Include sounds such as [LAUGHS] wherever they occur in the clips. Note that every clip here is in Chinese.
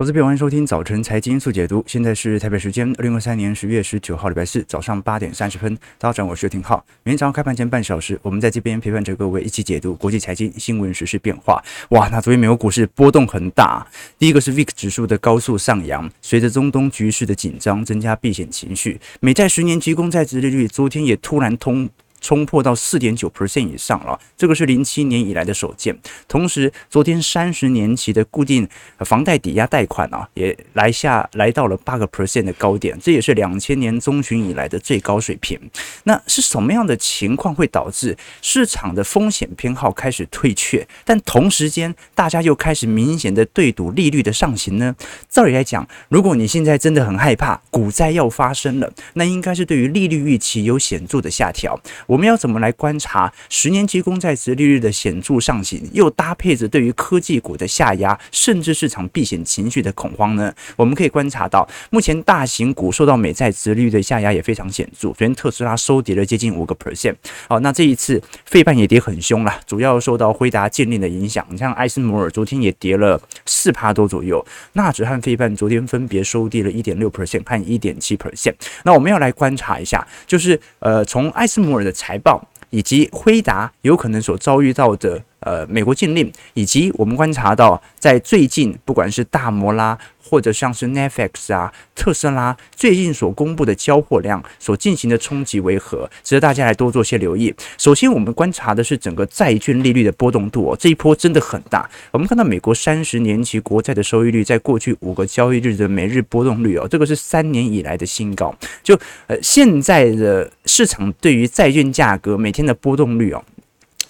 投资朋友，欢迎收听早晨财经速解读。现在是台北时间二零二三年十月十九号礼拜四早上八点三十分。大家好，我是廷浩。明天早上开盘前半小时，我们在这边陪伴着各位一起解读国际财经新闻、时事变化。哇，那昨天美国股市波动很大。第一个是 VIX 指数的高速上扬，随着中东局势的紧张，增加避险情绪。美债十年期公债殖利率昨天也突然通。冲破到四点九 percent 以上了，这个是零七年以来的首见。同时，昨天三十年期的固定房贷抵押贷款啊，也来下来到了八个 percent 的高点，这也是两千年中旬以来的最高水平。那是什么样的情况会导致市场的风险偏好开始退却，但同时间大家又开始明显的对赌利率的上行呢？照理来讲，如果你现在真的很害怕股灾要发生了，那应该是对于利率预期有显著的下调。我我们要怎么来观察十年期公债殖利率的显著上行，又搭配着对于科技股的下压，甚至市场避险情绪的恐慌呢？我们可以观察到，目前大型股受到美债殖利率的下压也非常显著。昨天特斯拉收跌了接近五个 percent。好，那这一次费半也跌很凶了，主要受到辉达禁令的影响。你像艾斯摩尔昨天也跌了四趴多左右，纳指和费半昨天分别收跌了一点六 percent 和一点七 percent。那我们要来观察一下，就是呃，从艾斯摩尔的财报以及辉达有可能所遭遇到的呃美国禁令，以及我们观察到在最近不管是大摩啦，或者像是 Netflix 啊、特斯拉最近所公布的交货量所进行的冲击为何，值得大家来多做些留意。首先，我们观察的是整个债券利率的波动度哦，这一波真的很大。我们看到美国三十年期国债的收益率在过去五个交易日的每日波动率哦，这个是三年以来的新高。就呃现在的市场对于债券价格每天的波动率哦。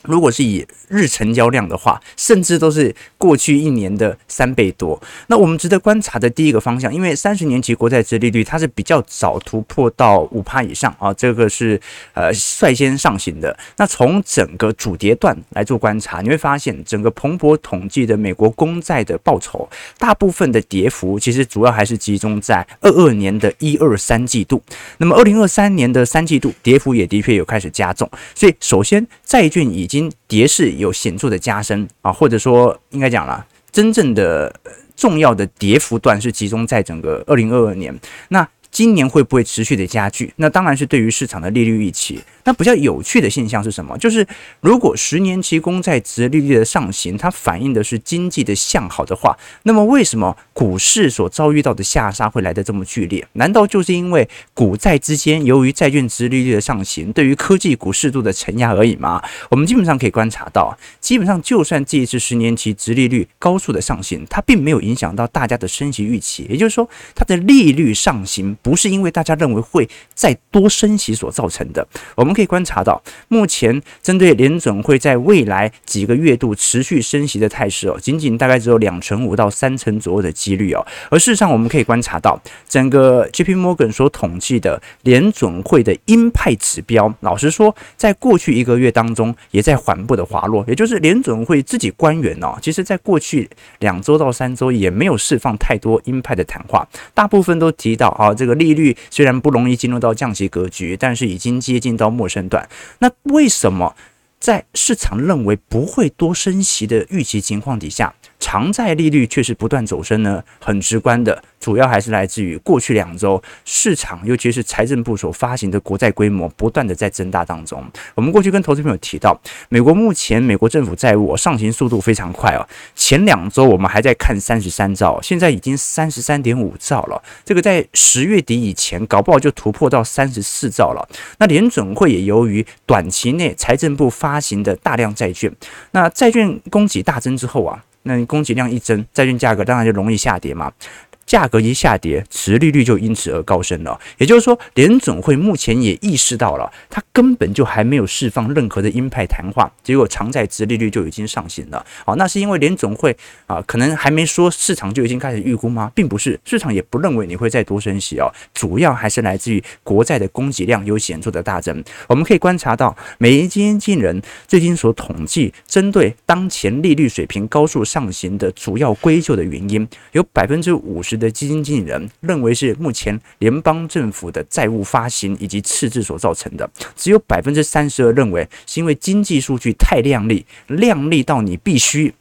如果是以日成交量的话，甚至都是过去一年的三倍多。那我们值得观察的第一个方向，因为三十年期国债殖利率它是比较早突破到五趴以上啊，这个是呃率先上行的。那从整个主跌段来做观察，你会发现整个彭博统计的美国公债的报酬，大部分的跌幅其实主要还是集中在二二年的一二三季度。那么二零二三年的三季度跌幅也的确有开始加重。所以首先债券已经跌势有显著的加深啊，或者说应该讲了，真正的重要的跌幅段是集中在整个二零二二年。那今年会不会持续的加剧？那当然是对于市场的利率预期。那比较有趣的现象是什么？就是如果十年期公债殖利率的上行，它反映的是经济的向好的话，那么为什么股市所遭遇到的下杀会来得这么剧烈？难道就是因为股债之间由于债券殖利率的上行，对于科技股适度的承压而已吗？我们基本上可以观察到，基本上就算这一次十年期殖利率高速的上行，它并没有影响到大家的升息预期。也就是说，它的利率上行。不是因为大家认为会再多升息所造成的。我们可以观察到，目前针对联准会在未来几个月度持续升息的态势哦，仅仅大概只有两成五到三成左右的几率哦。而事实上，我们可以观察到，整个 JP Morgan 所统计的联准会的鹰派指标，老实说，在过去一个月当中也在缓步的滑落。也就是联准会自己官员哦，其实在过去两周到三周也没有释放太多鹰派的谈话，大部分都提到啊这。利率虽然不容易进入到降息格局，但是已经接近到陌生段。那为什么在市场认为不会多升息的预期情况底下，长债利率却是不断走升呢？很直观的。主要还是来自于过去两周市场，尤其是财政部所发行的国债规模不断的在增大当中。我们过去跟投资朋友提到，美国目前美国政府债务上行速度非常快哦。前两周我们还在看三十三兆，现在已经三十三点五兆了。这个在十月底以前搞不好就突破到三十四兆了。那联准会也由于短期内财政部发行的大量债券，那债券供给大增之后啊，那你供给量一增，债券价格当然就容易下跌嘛。价格一下跌，殖利率就因此而高升了。也就是说，联总会目前也意识到了，它根本就还没有释放任何的鹰派谈话，结果长债殖利率就已经上行了。好，那是因为联总会啊，可能还没说，市场就已经开始预估吗？并不是，市场也不认为你会再多升息哦。主要还是来自于国债的供给量有显著的大增。我们可以观察到，美金经纪人最近所统计，针对当前利率水平高速上行的主要归咎的原因，有百分之五十。的基金经理人认为是目前联邦政府的债务发行以及赤字所造成的，只有百分之三十二认为是因为经济数据太靓丽，靓丽到你必须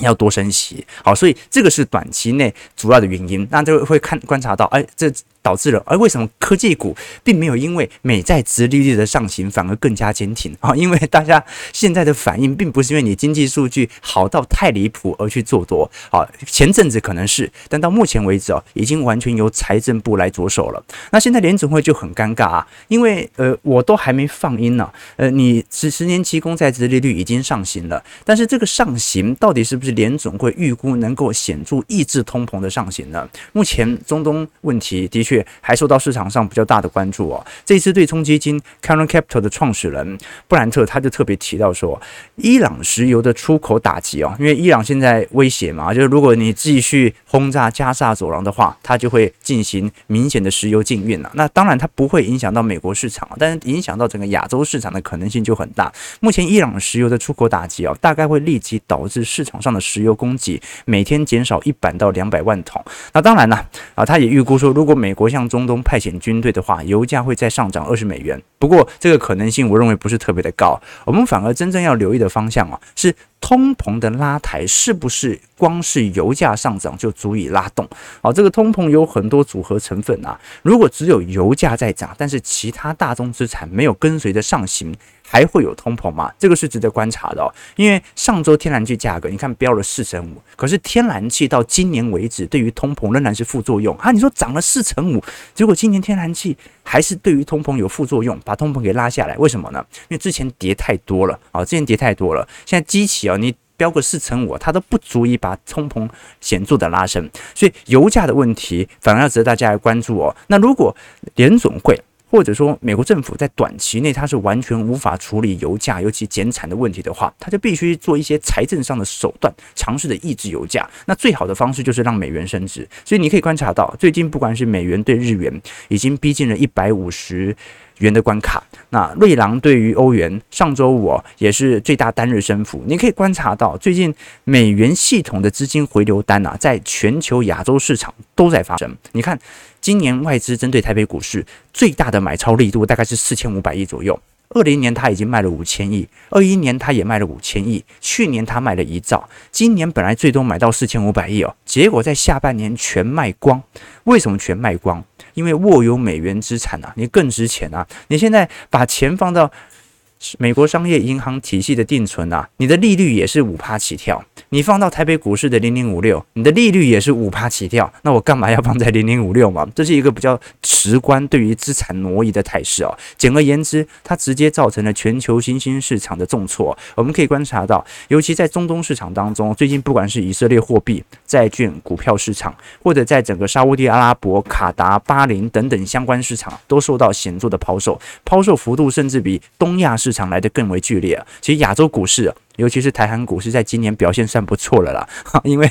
要多升息。好，所以这个是短期内主要的原因。那就会看观察到，哎，这。导致了，而为什么科技股并没有因为美债殖利率的上行反而更加坚挺啊？[LAUGHS] 因为大家现在的反应并不是因为你经济数据好到太离谱而去做多，好，前阵子可能是，但到目前为止哦，已经完全由财政部来着手了。那现在联总会就很尴尬啊，因为呃，我都还没放音呢，呃，你十十年期公债殖利率已经上行了，但是这个上行到底是不是联总会预估能够显著抑制通膨的上行呢？目前中东问题的确。还受到市场上比较大的关注哦。这次对冲基金 Canron Capital 的创始人布兰特他就特别提到说，伊朗石油的出口打击哦，因为伊朗现在威胁嘛，就是如果你继续轰炸加萨走廊的话，它就会进行明显的石油禁运了。那当然它不会影响到美国市场，但是影响到整个亚洲市场的可能性就很大。目前伊朗石油的出口打击哦，大概会立即导致市场上的石油供给每天减少一百到两百万桶。那当然了啊，他也预估说，如果美国不向中东派遣军队的话，油价会再上涨二十美元。不过这个可能性，我认为不是特别的高。我们反而真正要留意的方向啊，是通膨的拉抬是不是光是油价上涨就足以拉动？好，这个通膨有很多组合成分啊。如果只有油价在涨，但是其他大宗资产没有跟随着上行。还会有通膨吗？这个是值得观察的哦。因为上周天然气价格你看飙了四成五，可是天然气到今年为止对于通膨仍然是副作用啊。你说涨了四成五，结果今年天然气还是对于通膨有副作用，把通膨给拉下来，为什么呢？因为之前跌太多了啊，之前跌太多了，现在机器啊，你飙个四成五，它都不足以把通膨显著的拉升，所以油价的问题反而要值得大家来关注哦。那如果联准会，或者说，美国政府在短期内它是完全无法处理油价，尤其减产的问题的话，它就必须做一些财政上的手段，尝试着抑制油价。那最好的方式就是让美元升值。所以你可以观察到，最近不管是美元对日元，已经逼近了一百五十元的关卡。那瑞郎对于欧元，上周五也是最大单日升幅。你可以观察到，最近美元系统的资金回流单啊，在全球亚洲市场都在发生。你看。今年外资针对台北股市最大的买超力度大概是四千五百亿左右。二零年他已经卖了五千亿，二一年他也卖了五千亿，去年他卖了一兆，今年本来最多买到四千五百亿哦，结果在下半年全卖光。为什么全卖光？因为握有美元资产啊，你更值钱啊！你现在把钱放到美国商业银行体系的定存啊，你的利率也是五趴起跳。你放到台北股市的零零五六，你的利率也是五趴起跳，那我干嘛要放在零零五六嘛？这是一个比较直观对于资产挪移的态势哦。简而言之，它直接造成了全球新兴市场的重挫。我们可以观察到，尤其在中东市场当中，最近不管是以色列货币、债券、股票市场，或者在整个沙乌地阿拉伯、卡达、巴林等等相关市场，都受到显著的抛售，抛售幅度甚至比东亚市场来得更为剧烈。其实亚洲股市。尤其是台韩股市在今年表现算不错了啦，[LAUGHS] 因为。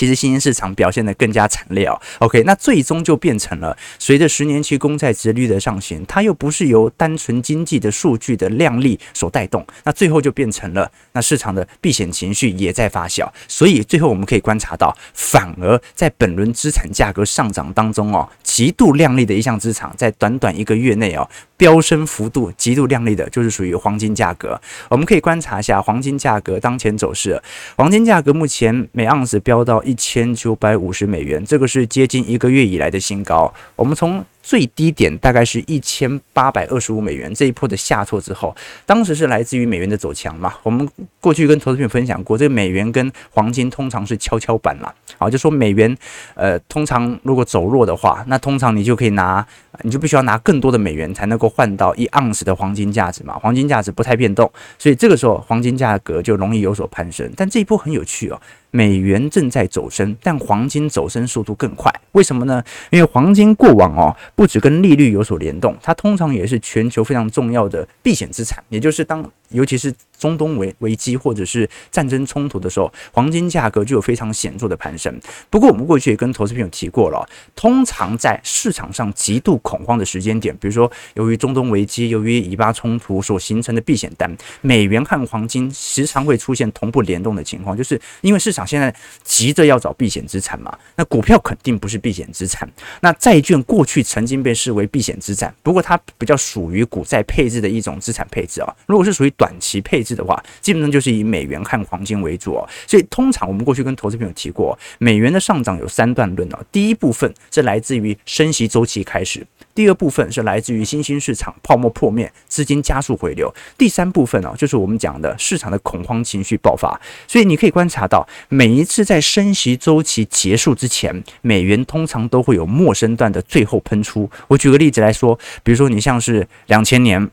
其实新兴市场表现得更加惨烈哦。OK，那最终就变成了随着十年期公债殖率的上行，它又不是由单纯经济的数据的量力所带动，那最后就变成了那市场的避险情绪也在发酵。所以最后我们可以观察到，反而在本轮资产价格上涨当中哦，极度亮丽的一项资产，在短短一个月内哦，飙升幅度极度亮丽的，就是属于黄金价格。我们可以观察一下黄金价格当前走势，黄金价格目前每盎司飙到。一千九百五十美元，这个是接近一个月以来的新高。我们从最低点大概是一千八百二十五美元这一波的下挫之后，当时是来自于美元的走强嘛。我们过去跟投资朋友分享过，这个美元跟黄金通常是跷跷板啦。好，就说美元呃，通常如果走弱的话，那通常你就可以拿，你就必须要拿更多的美元才能够换到一盎司的黄金价值嘛。黄金价值不太变动，所以这个时候黄金价格就容易有所攀升。但这一波很有趣哦，美元正在走升，但黄金走升速度更快。为什么呢？因为黄金过往哦。不只跟利率有所联动，它通常也是全球非常重要的避险资产，也就是当尤其是中东危危机或者是战争冲突的时候，黄金价格就有非常显著的攀升。不过我们过去也跟投资朋友提过了，通常在市场上极度恐慌的时间点，比如说由于中东危机、由于以巴冲突所形成的避险单，美元和黄金时常会出现同步联动的情况，就是因为市场。场现在急着要找避险资产嘛，那股票肯定不是避险资产。那债券过去曾经被视为避险资产，不过它比较属于股债配置的一种资产配置啊。如果是属于短期配置的话，基本上就是以美元和黄金为主哦。所以通常我们过去跟投资朋友提过，美元的上涨有三段论哦。第一部分是来自于升息周期开始。第二部分是来自于新兴市场泡沫破灭，资金加速回流。第三部分呢，就是我们讲的市场的恐慌情绪爆发。所以你可以观察到，每一次在升息周期结束之前，美元通常都会有末升段的最后喷出。我举个例子来说，比如说你像是两千年，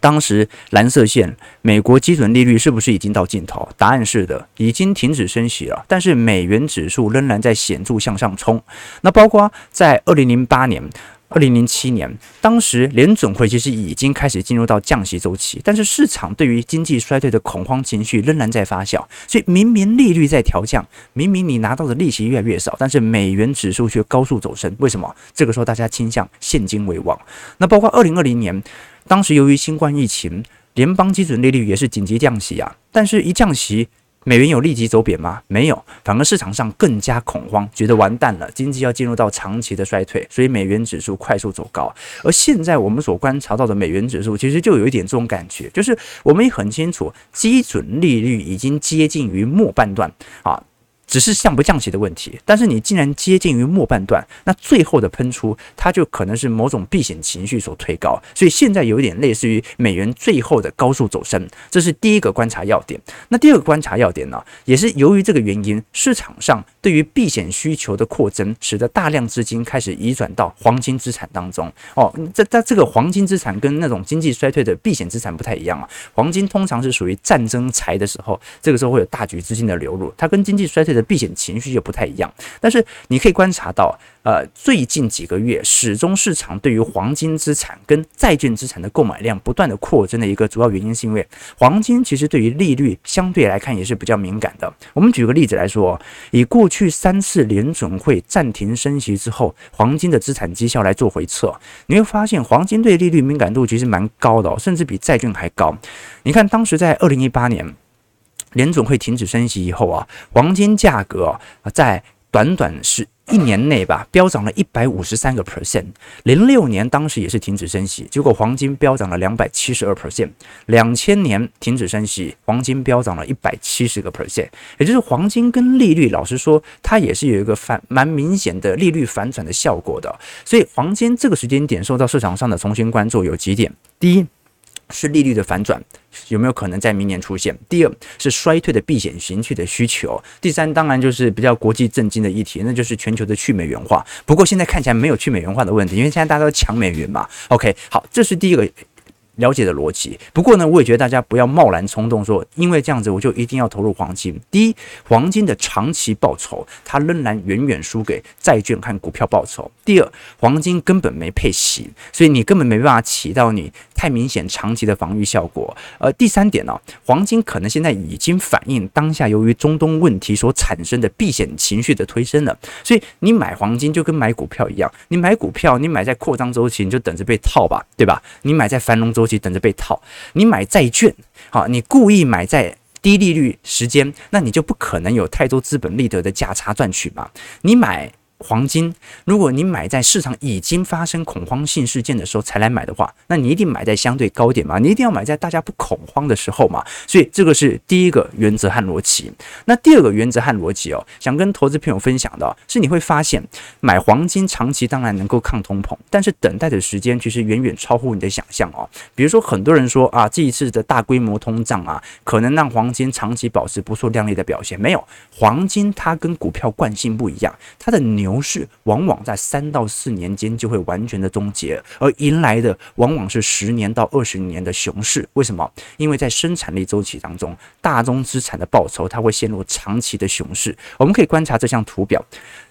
当时蓝色线，美国基准利率是不是已经到尽头？答案是的，已经停止升息了。但是美元指数仍然在显著向上冲。那包括在二零零八年。二零零七年，当时联准会其实已经开始进入到降息周期，但是市场对于经济衰退的恐慌情绪仍然在发酵，所以明明利率在调降，明明你拿到的利息越来越少，但是美元指数却高速走升，为什么？这个时候大家倾向现金为王。那包括二零二零年，当时由于新冠疫情，联邦基准利率也是紧急降息啊，但是一降息。美元有立即走贬吗？没有，反而市场上更加恐慌，觉得完蛋了，经济要进入到长期的衰退，所以美元指数快速走高。而现在我们所观察到的美元指数，其实就有一点这种感觉，就是我们也很清楚，基准利率已经接近于末半段啊。只是降不降息的问题，但是你既然接近于末半段，那最后的喷出，它就可能是某种避险情绪所推高，所以现在有点类似于美元最后的高速走升，这是第一个观察要点。那第二个观察要点呢，也是由于这个原因，市场上对于避险需求的扩增，使得大量资金开始移转到黄金资产当中。哦，这这这个黄金资产跟那种经济衰退的避险资产不太一样啊，黄金通常是属于战争财的时候，这个时候会有大举资金的流入，它跟经济衰退的避险情绪就不太一样，但是你可以观察到，呃，最近几个月始终市场对于黄金资产跟债券资产的购买量不断的扩增的一个主要原因，是因为黄金其实对于利率相对来看也是比较敏感的。我们举个例子来说，以过去三次联准会暂停升息之后，黄金的资产绩效来做回测，你会发现黄金对利率敏感度其实蛮高的，甚至比债券还高。你看当时在二零一八年。联总会停止升息以后啊，黄金价格啊，在短短是一年内吧，飙涨了一百五十三个 percent。零六年当时也是停止升息，结果黄金飙涨了两百七十二 percent。两千年停止升息，黄金飙涨了一百七十个 percent。也就是黄金跟利率，老实说，它也是有一个反蛮明显的利率反转的效果的。所以黄金这个时间点受到市场上的重新关注有几点，第一是利率的反转。有没有可能在明年出现？第二是衰退的避险情绪的需求。第三当然就是比较国际震惊的议题，那就是全球的去美元化。不过现在看起来没有去美元化的问题，因为现在大家都抢美元嘛。OK，好，这是第一个。了解的逻辑，不过呢，我也觉得大家不要贸然冲动说，因为这样子我就一定要投入黄金。第一，黄金的长期报酬它仍然远远输给债券和股票报酬。第二，黄金根本没配息，所以你根本没办法起到你太明显长期的防御效果。呃，第三点呢、黄金可能现在已经反映当下由于中东问题所产生的避险情绪的推升了，所以你买黄金就跟买股票一样，你买股票你买在扩张周期你就等着被套吧，对吧？你买在繁荣周就等着被套，你买债券，好，你故意买在低利率时间，那你就不可能有太多资本利得的价差赚取嘛，你买。黄金，如果你买在市场已经发生恐慌性事件的时候才来买的话，那你一定买在相对高点嘛，你一定要买在大家不恐慌的时候嘛。所以这个是第一个原则和逻辑。那第二个原则和逻辑哦，想跟投资朋友分享的是，你会发现买黄金长期当然能够抗通膨，但是等待的时间其实远远超乎你的想象哦。比如说很多人说啊，这一次的大规模通胀啊，可能让黄金长期保持不错亮丽的表现。没有，黄金它跟股票惯性不一样，它的牛。牛市往往在三到四年间就会完全的终结，而迎来的往往是十年到二十年的熊市。为什么？因为在生产力周期当中，大宗资产的报酬它会陷入长期的熊市。我们可以观察这项图表，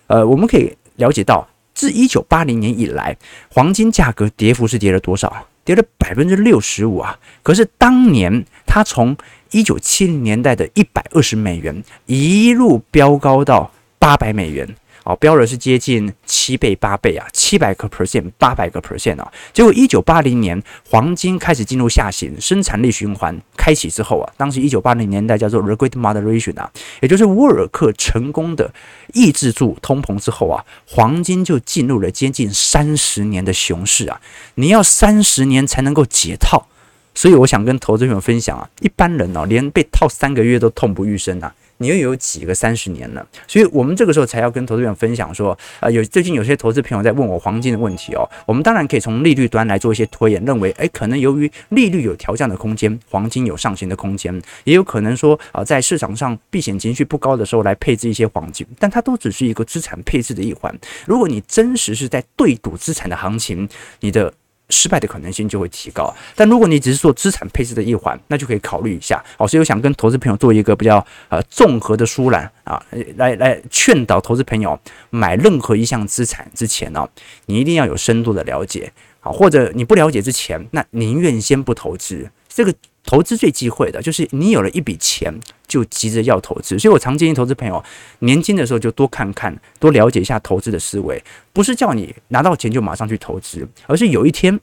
呃，我们可以了解到，自一九八零年以来，黄金价格跌幅是跌了多少？跌了百分之六十五啊！可是当年它从一九七零年代的一百二十美元一路飙高到八百美元。啊，标的是接近七倍八倍啊，七百个 percent，八百个 percent 啊。结果一九八零年黄金开始进入下行，生产力循环开启之后啊，当时一九八零年代叫做 r e g r e t Moderation 啊，也就是沃尔克成功的抑制住通膨之后啊，黄金就进入了接近三十年的熊市啊。你要三十年才能够解套，所以我想跟投资朋友分享啊，一般人哦，连被套三个月都痛不欲生啊。你又有几个三十年了，所以我们这个时候才要跟投资朋友分享说，呃，有最近有些投资朋友在问我黄金的问题哦，我们当然可以从利率端来做一些推演，认为，诶，可能由于利率有调降的空间，黄金有上行的空间，也有可能说，啊，在市场上避险情绪不高的时候来配置一些黄金，但它都只是一个资产配置的一环。如果你真实是在对赌资产的行情，你的。失败的可能性就会提高，但如果你只是做资产配置的一环，那就可以考虑一下。好，所以我想跟投资朋友做一个比较呃综合的疏懒啊，来来劝导投资朋友买任何一项资产之前呢，你一定要有深度的了解啊，或者你不了解之前，那宁愿先不投资。这个投资最忌讳的就是你有了一笔钱。就急着要投资，所以我常建议投资朋友，年轻的时候就多看看，多了解一下投资的思维，不是叫你拿到钱就马上去投资，而是有一天，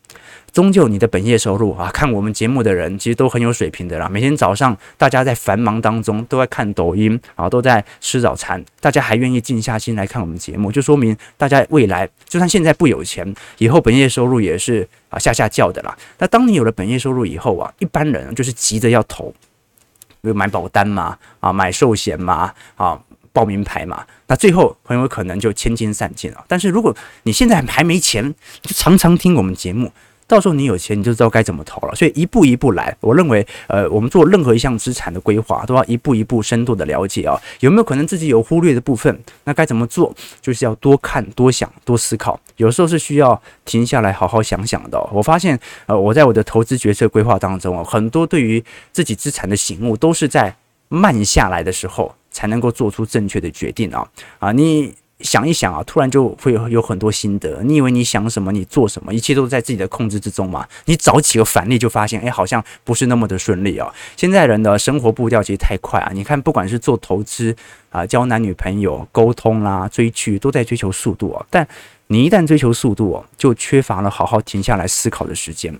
终究你的本业收入啊，看我们节目的人其实都很有水平的啦。每天早上大家在繁忙当中都在看抖音啊，都在吃早餐，大家还愿意静下心来看我们节目，就说明大家未来就算现在不有钱，以后本业收入也是啊下下叫的啦。那当你有了本业收入以后啊，一般人就是急着要投。比如买保单嘛，啊，买寿险嘛，啊，报名牌嘛，那最后很有可能就千金散尽了。但是如果你现在还没钱，就常常听我们节目。到时候你有钱，你就知道该怎么投了。所以一步一步来，我认为，呃，我们做任何一项资产的规划，都要一步一步深度的了解啊。有没有可能自己有忽略的部分？那该怎么做？就是要多看、多想、多思考。有时候是需要停下来好好想想的。我发现，呃，我在我的投资决策规划当中啊，很多对于自己资产的醒悟，都是在慢下来的时候才能够做出正确的决定啊。啊，你。想一想啊，突然就会有很多心得。你以为你想什么，你做什么，一切都在自己的控制之中嘛？你早起个反例，就发现，哎，好像不是那么的顺利哦。现在人的生活步调其实太快啊。你看，不管是做投资啊，交男女朋友、沟通啦、追剧，都在追求速度哦。但你一旦追求速度哦，就缺乏了好好停下来思考的时间。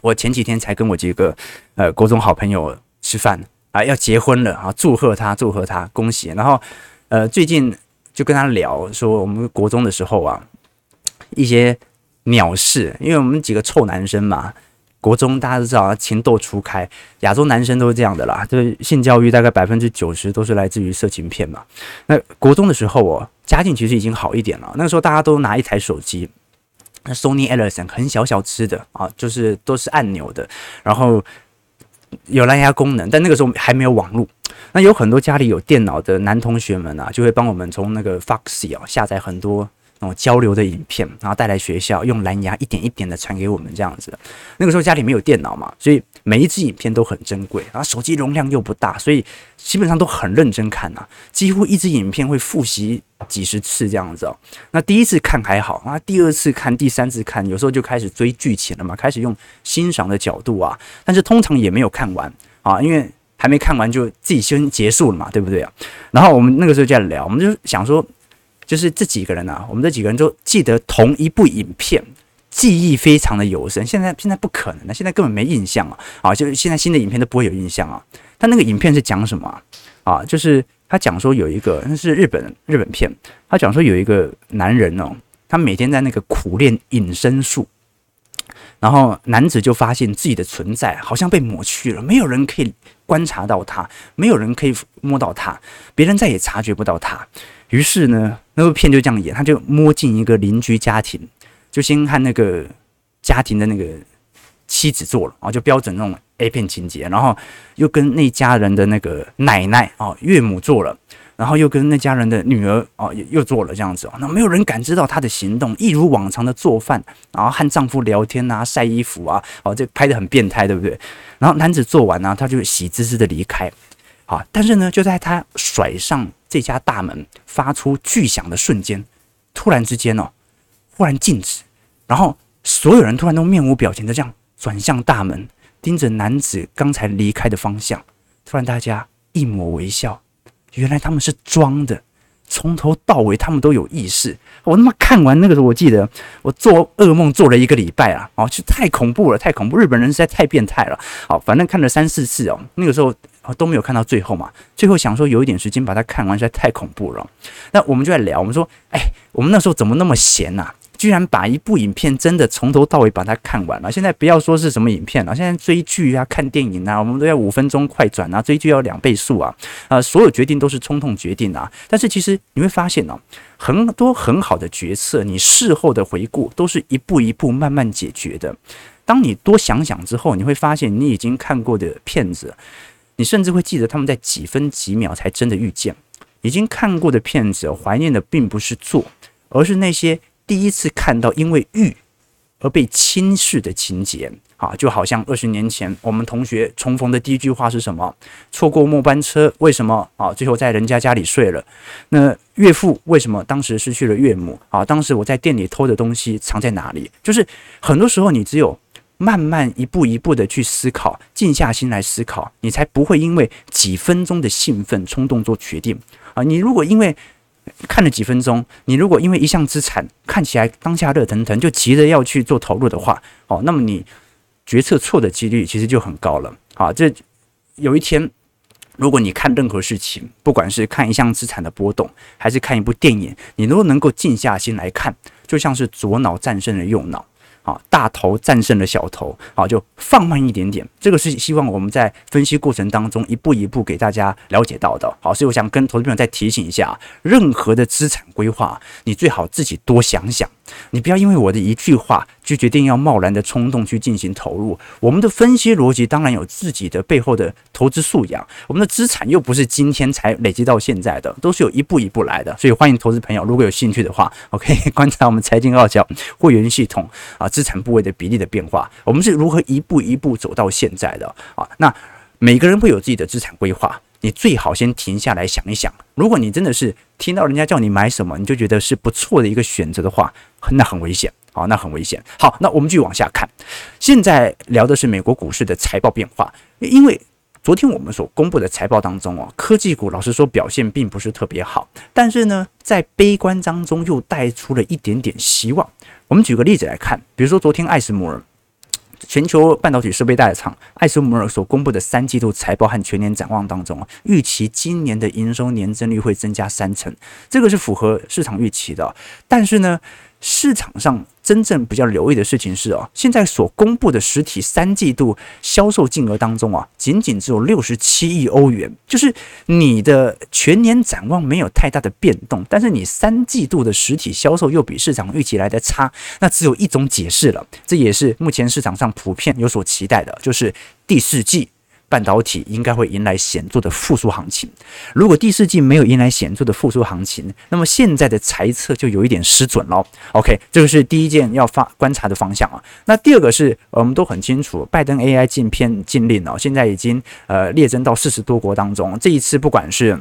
我前几天才跟我几个呃国中好朋友吃饭啊，要结婚了啊，祝贺他，祝贺他，恭喜。然后呃，最近。就跟他聊说，我们国中的时候啊，一些鸟事，因为我们几个臭男生嘛，国中大家都知道情窦初开，亚洲男生都是这样的啦，就是性教育大概百分之九十都是来自于色情片嘛。那国中的时候哦，家境其实已经好一点了，那个时候大家都拿一台手机，那 Sony Ericsson 很小小只的啊，就是都是按钮的，然后有蓝牙功能，但那个时候还没有网络。那有很多家里有电脑的男同学们啊，就会帮我们从那个 Foxy 啊下载很多那种交流的影片，然后带来学校，用蓝牙一点一点的传给我们这样子。那个时候家里没有电脑嘛，所以每一支影片都很珍贵，然后手机容量又不大，所以基本上都很认真看呐，几乎一支影片会复习几十次这样子哦。那第一次看还好啊，第二次看、第三次看，有时候就开始追剧情了嘛，开始用欣赏的角度啊，但是通常也没有看完啊，因为。还没看完就自己先结束了嘛，对不对啊？然后我们那个时候就在聊，我们就想说，就是这几个人啊，我们这几个人都记得同一部影片，记忆非常的有深。现在现在不可能了，现在根本没印象啊！啊，就是现在新的影片都不会有印象啊。他那个影片是讲什么啊？啊，就是他讲说有一个那是日本日本片，他讲说有一个男人哦，他每天在那个苦练隐身术。然后男子就发现自己的存在好像被抹去了，没有人可以观察到他，没有人可以摸到他，别人再也察觉不到他。于是呢，那部片就这样演，他就摸进一个邻居家庭，就先和那个家庭的那个妻子做了啊，就标准那种 A 片情节，然后又跟那家人的那个奶奶啊、岳母做了。然后又跟那家人的女儿哦，又做了这样子哦，那没有人感知到她的行动，一如往常的做饭，然后和丈夫聊天啊，晒衣服啊，哦，这拍得很变态，对不对？然后男子做完呢，啊，他就喜滋滋的离开，啊，但是呢，就在他甩上这家大门，发出巨响的瞬间，突然之间哦，忽然静止，然后所有人突然都面无表情的这样转向大门，盯着男子刚才离开的方向，突然大家一抹微笑。原来他们是装的，从头到尾他们都有意识。我他妈看完那个时候，我记得我做噩梦做了一个礼拜啊，哦，就太恐怖了，太恐怖！日本人实在太变态了。好，反正看了三四次哦，那个时候都没有看到最后嘛。最后想说有一点时间把它看完，实在太恐怖了。那我们就在聊，我们说，哎，我们那时候怎么那么闲呐？居然把一部影片真的从头到尾把它看完了。现在不要说是什么影片了，现在追剧啊、看电影啊，我们都要五分钟快转啊，追剧要两倍速啊，啊，所有决定都是冲动决定啊。但是其实你会发现呢、哦，很多很好的决策，你事后的回顾都是一步一步慢慢解决的。当你多想想之后，你会发现你已经看过的片子，你甚至会记得他们在几分几秒才真的遇见。已经看过的片子，怀念的并不是做，而是那些。第一次看到因为遇而被轻视的情节，啊，就好像二十年前我们同学重逢的第一句话是什么？错过末班车，为什么啊？最后在人家家里睡了。那岳父为什么当时失去了岳母？啊，当时我在店里偷的东西藏在哪里？就是很多时候你只有慢慢一步一步的去思考，静下心来思考，你才不会因为几分钟的兴奋冲动做决定啊。你如果因为看了几分钟，你如果因为一项资产看起来当下热腾腾，就急着要去做投入的话，哦，那么你决策错的几率其实就很高了。啊，这有一天，如果你看任何事情，不管是看一项资产的波动，还是看一部电影，你都能够静下心来看，就像是左脑战胜了右脑。啊，大头战胜了小头，好，就放慢一点点。这个是希望我们在分析过程当中一步一步给大家了解到的。好，所以我想跟投资朋友再提醒一下，任何的资产规划，你最好自己多想想。你不要因为我的一句话就决定要贸然的冲动去进行投入。我们的分析逻辑当然有自己的背后的投资素养，我们的资产又不是今天才累积到现在的，都是有一步一步来的。所以欢迎投资朋友，如果有兴趣的话，我可以观察我们财经傲娇会员系统啊，资产部位的比例的变化，我们是如何一步一步走到现在的啊。那每个人会有自己的资产规划。你最好先停下来想一想，如果你真的是听到人家叫你买什么，你就觉得是不错的一个选择的话，那很危险，好，那很危险。好，那我们继续往下看，现在聊的是美国股市的财报变化，因为昨天我们所公布的财报当中哦，科技股老实说表现并不是特别好，但是呢，在悲观当中又带出了一点点希望。我们举个例子来看，比如说昨天艾斯摩尔。全球半导体设备大厂艾斯摩尔所公布的三季度财报和全年展望当中，预期今年的营收年增率会增加三成，这个是符合市场预期的。但是呢，市场上真正比较留意的事情是哦，现在所公布的实体三季度销售金额当中啊，仅仅只有六十七亿欧元，就是你的全年展望没有太大的变动，但是你三季度的实体销售又比市场预期来的差，那只有一种解释了，这也是目前市场上普遍有所期待的，就是第四季。半导体应该会迎来显著的复苏行情。如果第四季没有迎来显著的复苏行情，那么现在的猜测就有一点失准了。OK，这个是第一件要发观察的方向啊。那第二个是，我们都很清楚，拜登 AI 禁片禁令哦，现在已经呃列增到四十多国当中。这一次不管是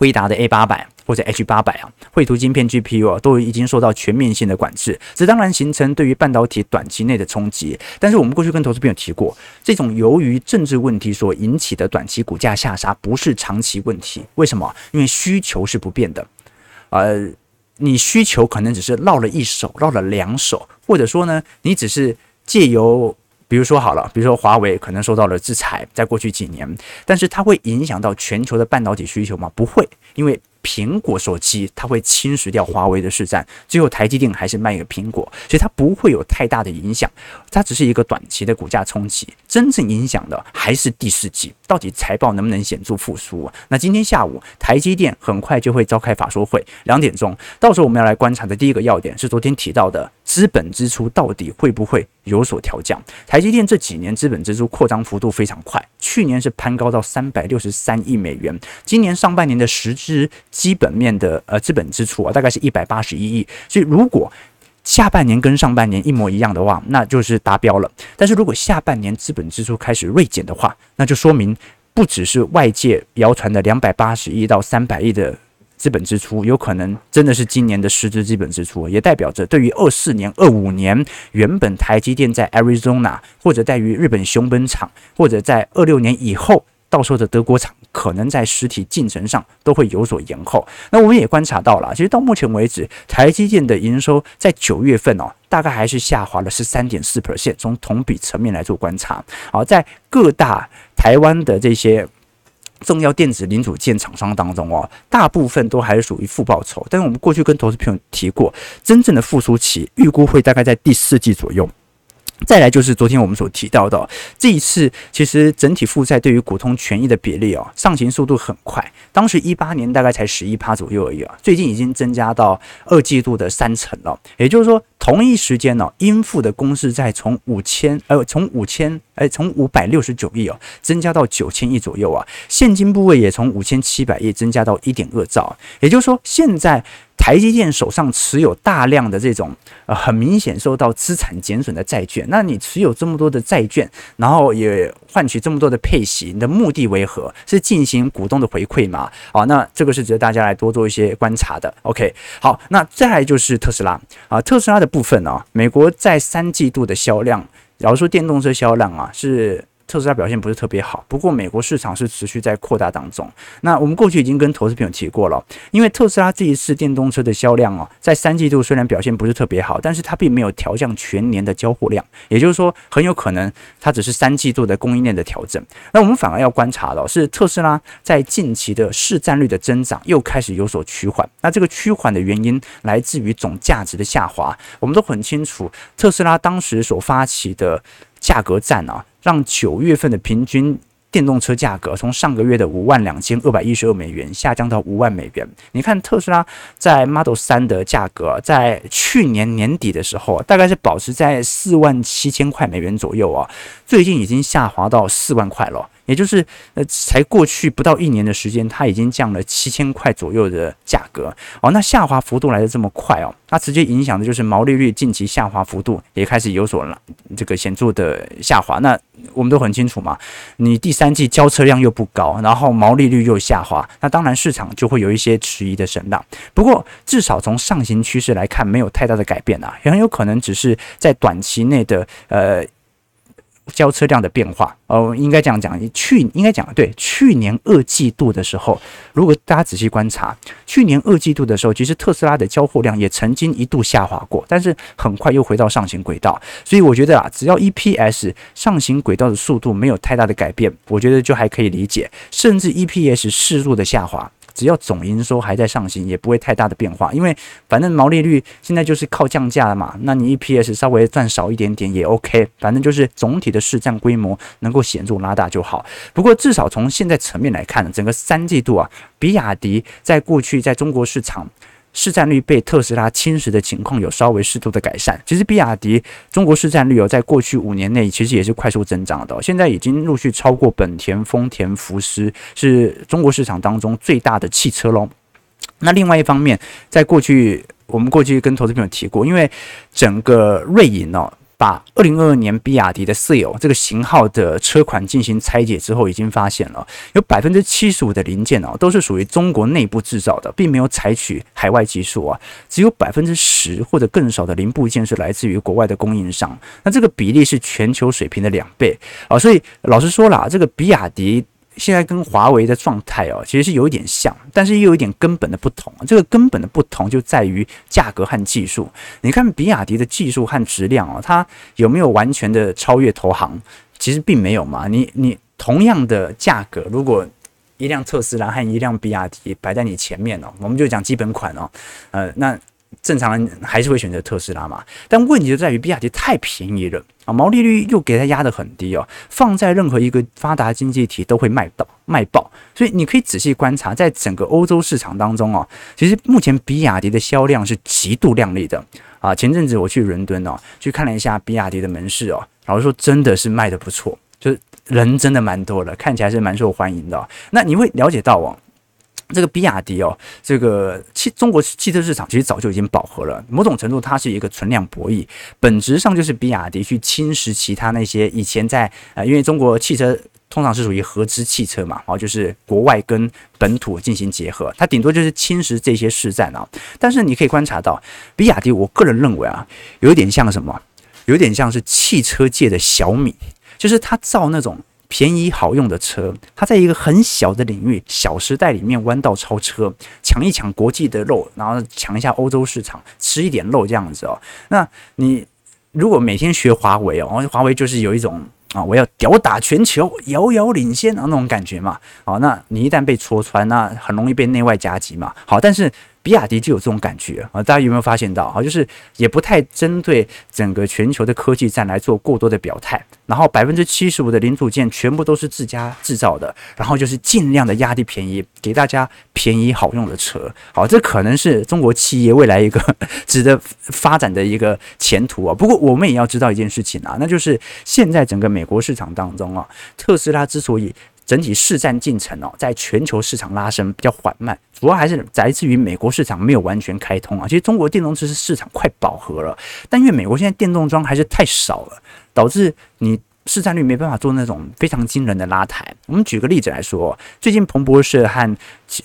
辉达的 A 八百或者 H 八百啊，绘图晶片 GPU 啊，都已经受到全面性的管制，这当然形成对于半导体短期内的冲击。但是我们过去跟投资朋友提过，这种由于政治问题所引起的短期股价下杀，不是长期问题。为什么？因为需求是不变的，呃，你需求可能只是绕了一手，绕了两手，或者说呢，你只是借由。比如说好了，比如说华为可能受到了制裁，在过去几年，但是它会影响到全球的半导体需求吗？不会，因为。苹果手机它会侵蚀掉华为的市占，最后台积电还是卖给苹果，所以它不会有太大的影响，它只是一个短期的股价冲击，真正影响的还是第四季，到底财报能不能显著复苏啊？那今天下午台积电很快就会召开法说会，两点钟，到时候我们要来观察的第一个要点是昨天提到的资本支出到底会不会有所调降？台积电这几年资本支出扩张幅度非常快，去年是攀高到三百六十三亿美元，今年上半年的实质。基本面的呃资本支出啊，大概是一百八十一亿，所以如果下半年跟上半年一模一样的话，那就是达标了。但是如果下半年资本支出开始锐减的话，那就说明不只是外界谣传的两百八十亿到三百亿的资本支出，有可能真的是今年的实质资本支出，也代表着对于二四年、二五年原本台积电在 Arizona 或者在于日本熊本厂，或者在二六年以后。到时候的德国厂可能在实体进程上都会有所延后。那我们也观察到了，其实到目前为止，台积电的营收在九月份哦，大概还是下滑了十三点四 percent。从同比层面来做观察，好，在各大台湾的这些重要电子零组件厂商当中哦，大部分都还是属于负报酬。但是我们过去跟投资朋友提过，真正的复苏期预估会大概在第四季左右。再来就是昨天我们所提到的，这一次其实整体负债对于股东权益的比例哦，上行速度很快。当时一八年大概才十一趴左右而已啊，最近已经增加到二季度的三成了。也就是说，同一时间呢，应付的公司债从五千呃从五千哎从五百六十九亿哦，增加到九千亿左右啊，现金部位也从五千七百亿增加到一点二兆。也就是说，现在。台积电手上持有大量的这种呃很明显受到资产减损的债券，那你持有这么多的债券，然后也换取这么多的配息，你的目的为何？是进行股东的回馈吗？好，那这个是值得大家来多做一些观察的。OK，好，那再来就是特斯拉啊，特斯拉的部分呢，美国在三季度的销量，假如说电动车销量啊是。特斯拉表现不是特别好，不过美国市场是持续在扩大当中。那我们过去已经跟投资朋友提过了，因为特斯拉这一次电动车的销量哦，在三季度虽然表现不是特别好，但是它并没有调降全年的交货量，也就是说，很有可能它只是三季度的供应链的调整。那我们反而要观察到，是特斯拉在近期的市占率的增长又开始有所趋缓。那这个趋缓的原因来自于总价值的下滑。我们都很清楚，特斯拉当时所发起的价格战啊。让九月份的平均电动车价格从上个月的五万两千二百一十二美元下降到五万美元。你看特斯拉在 Model 三的价格，在去年年底的时候，大概是保持在四万七千块美元左右啊，最近已经下滑到四万块了。也就是，呃，才过去不到一年的时间，它已经降了七千块左右的价格哦。那下滑幅度来得这么快哦，它直接影响的就是毛利率近期下滑幅度也开始有所了这个显著的下滑。那我们都很清楚嘛，你第三季交车量又不高，然后毛利率又下滑，那当然市场就会有一些迟疑的声浪。不过至少从上行趋势来看，没有太大的改变啊，也很有可能只是在短期内的呃。交车量的变化，哦，应该这样讲，去应该讲对，去年二季度的时候，如果大家仔细观察，去年二季度的时候，其实特斯拉的交货量也曾经一度下滑过，但是很快又回到上行轨道，所以我觉得啊，只要 EPS 上行轨道的速度没有太大的改变，我觉得就还可以理解，甚至 EPS 适度的下滑。只要总营收还在上行，也不会太大的变化，因为反正毛利率现在就是靠降价了嘛。那你 EPS 稍微赚少一点点也 OK，反正就是总体的市占规模能够显著拉大就好。不过至少从现在层面来看，整个三季度啊，比亚迪在过去在中国市场。市占率被特斯拉侵蚀的情况有稍微适度的改善。其实，比亚迪中国市占率哦，在过去五年内其实也是快速增长的，现在已经陆续超过本田、丰田、福斯，是中国市场当中最大的汽车喽。那另外一方面，在过去我们过去跟投资朋友提过，因为整个瑞银哦。把二零二二年比亚迪的 Seal 这个型号的车款进行拆解之后，已经发现了有百分之七十五的零件哦，都是属于中国内部制造的，并没有采取海外技术啊，只有百分之十或者更少的零部件是来自于国外的供应商。那这个比例是全球水平的两倍啊，所以老实说啦，这个比亚迪。现在跟华为的状态哦，其实是有一点像，但是又有一点根本的不同。这个根本的不同就在于价格和技术。你看比亚迪的技术和质量哦，它有没有完全的超越投行？其实并没有嘛。你你同样的价格，如果一辆特斯拉和一辆比亚迪摆在你前面哦，我们就讲基本款哦，呃，那。正常人还是会选择特斯拉嘛，但问题就在于比亚迪太便宜了啊，毛利率又给它压得很低哦，放在任何一个发达经济体都会卖到卖爆，所以你可以仔细观察，在整个欧洲市场当中哦，其实目前比亚迪的销量是极度亮丽的啊。前阵子我去伦敦哦，去看了一下比亚迪的门市哦，然后说真的是卖得不错，就是人真的蛮多的，看起来是蛮受欢迎的。那你会了解到哦。这个比亚迪哦，这个汽中国汽车市场其实早就已经饱和了。某种程度，它是一个存量博弈，本质上就是比亚迪去侵蚀其他那些以前在呃，因为中国汽车通常是属于合资汽车嘛，然后就是国外跟本土进行结合，它顶多就是侵蚀这些市占啊。但是你可以观察到，比亚迪，我个人认为啊，有点像什么？有点像是汽车界的小米，就是它造那种。便宜好用的车，它在一个很小的领域、小时代里面弯道超车，抢一抢国际的肉，然后抢一下欧洲市场，吃一点肉这样子哦。那你如果每天学华为哦，华为就是有一种啊，我要吊打全球，遥遥领先啊那种感觉嘛。好，那你一旦被戳穿，那很容易被内外夹击嘛。好，但是。比亚迪就有这种感觉啊，大家有没有发现到啊？就是也不太针对整个全球的科技战来做过多的表态，然后百分之七十五的零组件全部都是自家制造的，然后就是尽量的压低便宜，给大家便宜好用的车。好，这可能是中国企业未来一个 [LAUGHS] 值得发展的一个前途啊。不过我们也要知道一件事情啊，那就是现在整个美国市场当中啊，特斯拉之所以整体市占进程哦，在全球市场拉升比较缓慢，主要还是来自于美国市场没有完全开通啊。其实中国电动车是市场快饱和了，但因为美国现在电动装还是太少了，导致你市占率没办法做那种非常惊人的拉抬。我们举个例子来说，最近彭博社和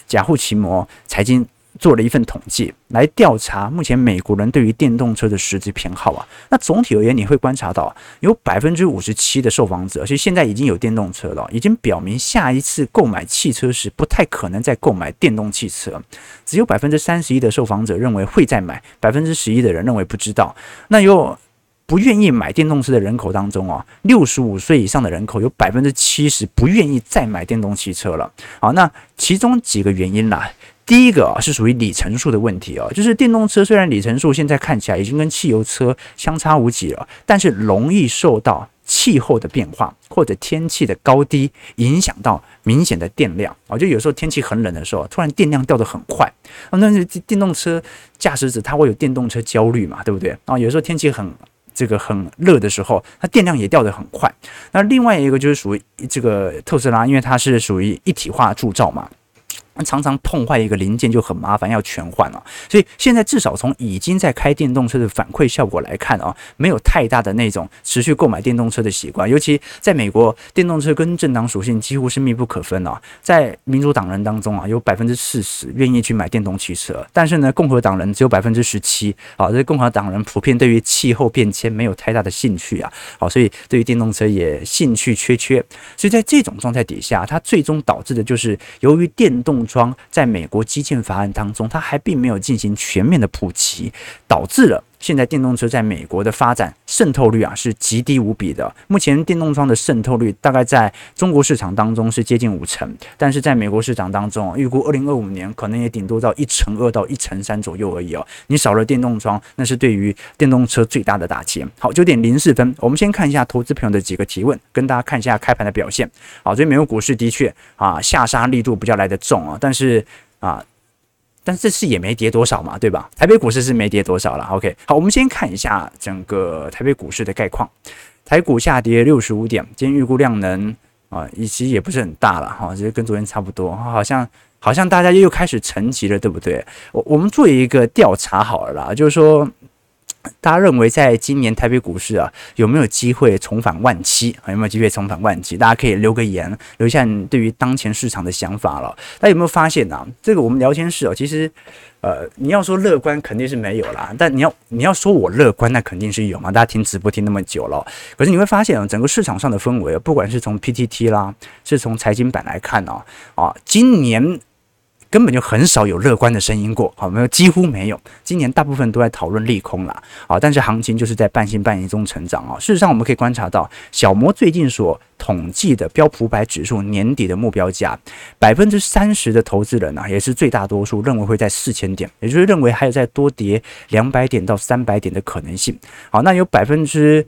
贾户奇摩财经。做了一份统计来调查目前美国人对于电动车的实际偏好啊，那总体而言你会观察到有百分之五十七的受访者，而且现在已经有电动车了，已经表明下一次购买汽车时不太可能再购买电动汽车，只有百分之三十一的受访者认为会再买，百分之十一的人认为不知道。那有不愿意买电动车的人口当中啊，六十五岁以上的人口有百分之七十不愿意再买电动汽车了。好，那其中几个原因啦。第一个啊是属于里程数的问题啊，就是电动车虽然里程数现在看起来已经跟汽油车相差无几了，但是容易受到气候的变化或者天气的高低影响到明显的电量啊，就有时候天气很冷的时候，突然电量掉得很快啊，那电动车驾驶者他会有电动车焦虑嘛，对不对啊？有时候天气很这个很热的时候，它电量也掉得很快。那另外一个就是属于这个特斯拉，因为它是属于一体化铸造嘛。常常碰坏一个零件就很麻烦，要全换了。所以现在至少从已经在开电动车的反馈效果来看啊，没有太大的那种持续购买电动车的习惯。尤其在美国，电动车跟政党属性几乎是密不可分啊。在民主党人当中啊，有百分之四十愿意去买电动汽车，但是呢，共和党人只有百分之十七。好，这共和党人普遍对于气候变迁没有太大的兴趣啊。好，所以对于电动车也兴趣缺缺。所以在这种状态底下，它最终导致的就是由于电动装在美国基建法案当中，它还并没有进行全面的普及，导致了现在电动车在美国的发展渗透率啊是极低无比的。目前电动窗的渗透率大概在中国市场当中是接近五成，但是在美国市场当中，预估二零二五年可能也顶多到一成二到一成三左右而已哦。你少了电动窗，那是对于电动车最大的打击。好，九点零四分，我们先看一下投资朋友的几个提问，跟大家看一下开盘的表现。好，所以美国股市的确啊下杀力度比较来得重啊，但是啊。但这次也没跌多少嘛，对吧？台北股市是没跌多少了。OK，好，我们先看一下整个台北股市的概况。台股下跌六十五点，今天预估量能啊，其实也不是很大了哈，其实跟昨天差不多。好像好像大家又开始沉寂了，对不对？我我们做一个调查好了啦，就是说。大家认为，在今年台北股市啊，有没有机会重返万七？有没有机会重返万七？大家可以留个言，留下你对于当前市场的想法了。大家有没有发现呢、这个我们聊天室哦，其实，呃，你要说乐观肯定是没有啦，但你要你要说我乐观，那肯定是有嘛。大家听直播听那么久了，可是你会发现啊，整个市场上的氛围，不管是从 PTT 啦，是从财经版来看呢，啊，今年。根本就很少有乐观的声音过，好，没有，几乎没有。今年大部分都在讨论利空啦，啊，但是行情就是在半信半疑中成长啊。事实上，我们可以观察到，小摩最近所统计的标普百指数年底的目标价，百分之三十的投资人啊，也是最大多数认为会在四千点，也就是认为还有再多跌两百点到三百点的可能性。好，那有百分之。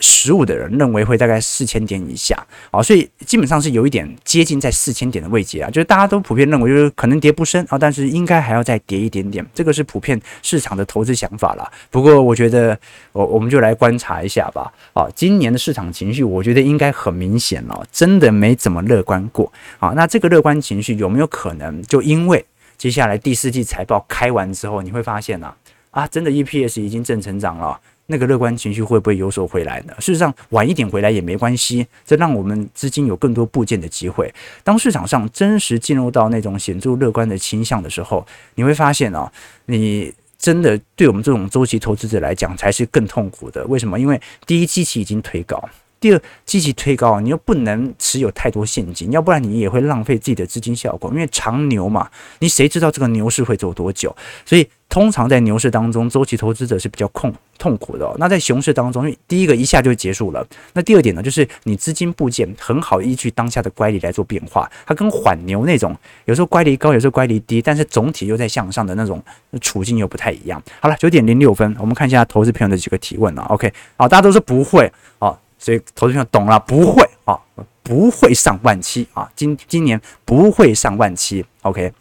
十五的人认为会大概四千点以下，啊，所以基本上是有一点接近在四千点的位阶啊，就是大家都普遍认为就是可能跌不深啊，但是应该还要再跌一点点，这个是普遍市场的投资想法啦。不过我觉得我我们就来观察一下吧，啊，今年的市场情绪我觉得应该很明显了，真的没怎么乐观过啊。那这个乐观情绪有没有可能就因为接下来第四季财报开完之后，你会发现呢，啊，真的 EPS 已经正成长了。那个乐观情绪会不会有所回来呢？事实上，晚一点回来也没关系，这让我们资金有更多部件的机会。当市场上真实进入到那种显著乐观的倾向的时候，你会发现啊，你真的对我们这种周期投资者来讲才是更痛苦的。为什么？因为第一，基期已经推高。第二，机器推高，你又不能持有太多现金，要不然你也会浪费自己的资金效果。因为长牛嘛，你谁知道这个牛市会走多久？所以通常在牛市当中，周期投资者是比较痛痛苦的。那在熊市当中，因为第一个一下就结束了。那第二点呢，就是你资金部件很好依据当下的乖离来做变化。它跟缓牛那种有时候乖离高，有时候乖离低，但是总体又在向上的那种处境又不太一样。好了，九点零六分，我们看一下投资朋友的几个提问啊。OK，好，大家都说不会啊。所以投资朋友懂了，不会啊，不会上万七啊，今今年不会上万七，OK，OK，、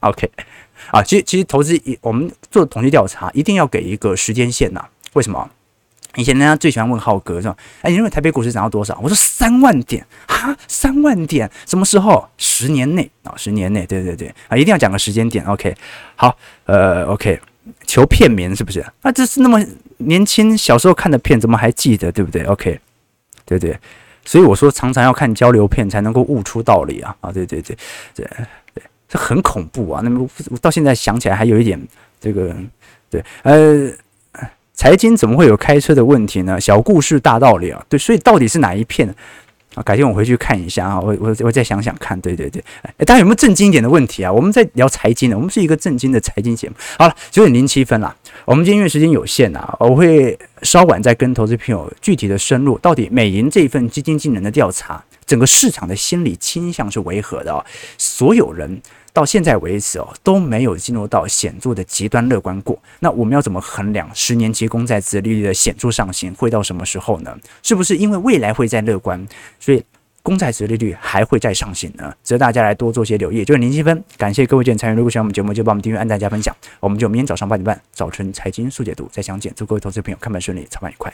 okay? [LAUGHS] 啊，其实其实投资一我们做统计调查一定要给一个时间线呐，为什么？以前人家最喜欢问浩哥是吧？哎，你认为台北股市涨到多少？我说三万点哈，三万点，什么时候？十年内啊，十年内，对对对啊，一定要讲个时间点，OK，好，呃，OK。求片名是不是？那这是那么年轻小时候看的片，怎么还记得？对不对？OK，对对，所以我说常常要看交流片才能够悟出道理啊！啊，对对对对对，这很恐怖啊！那么我到现在想起来还有一点这个，对，呃，财经怎么会有开车的问题呢？小故事大道理啊！对，所以到底是哪一片？啊，改天我回去看一下啊，我我我再想想看，对对对，哎，大家有没有正经一点的问题啊？我们在聊财经呢，我们是一个正经的财经节目。好了，九点零七分了，我们今天因为时间有限啊，我会稍晚再跟投资朋友具体的深入，到底美银这一份基金经理的调查，整个市场的心理倾向是违和的啊？所有人。到现在为止哦，都没有进入到显著的极端乐观过。那我们要怎么衡量十年期公债殖利率的显著上行会到什么时候呢？是不是因为未来会再乐观，所以公债殖利率还会再上行呢？值得大家来多做些留意。就是零七分，感谢各位见参与。如果喜欢我们节目，就帮我们订阅、按赞、加分享。我们就明天早上八点半，早晨财经速解读再相见。祝各位投资朋友看盘顺利，操盘愉快。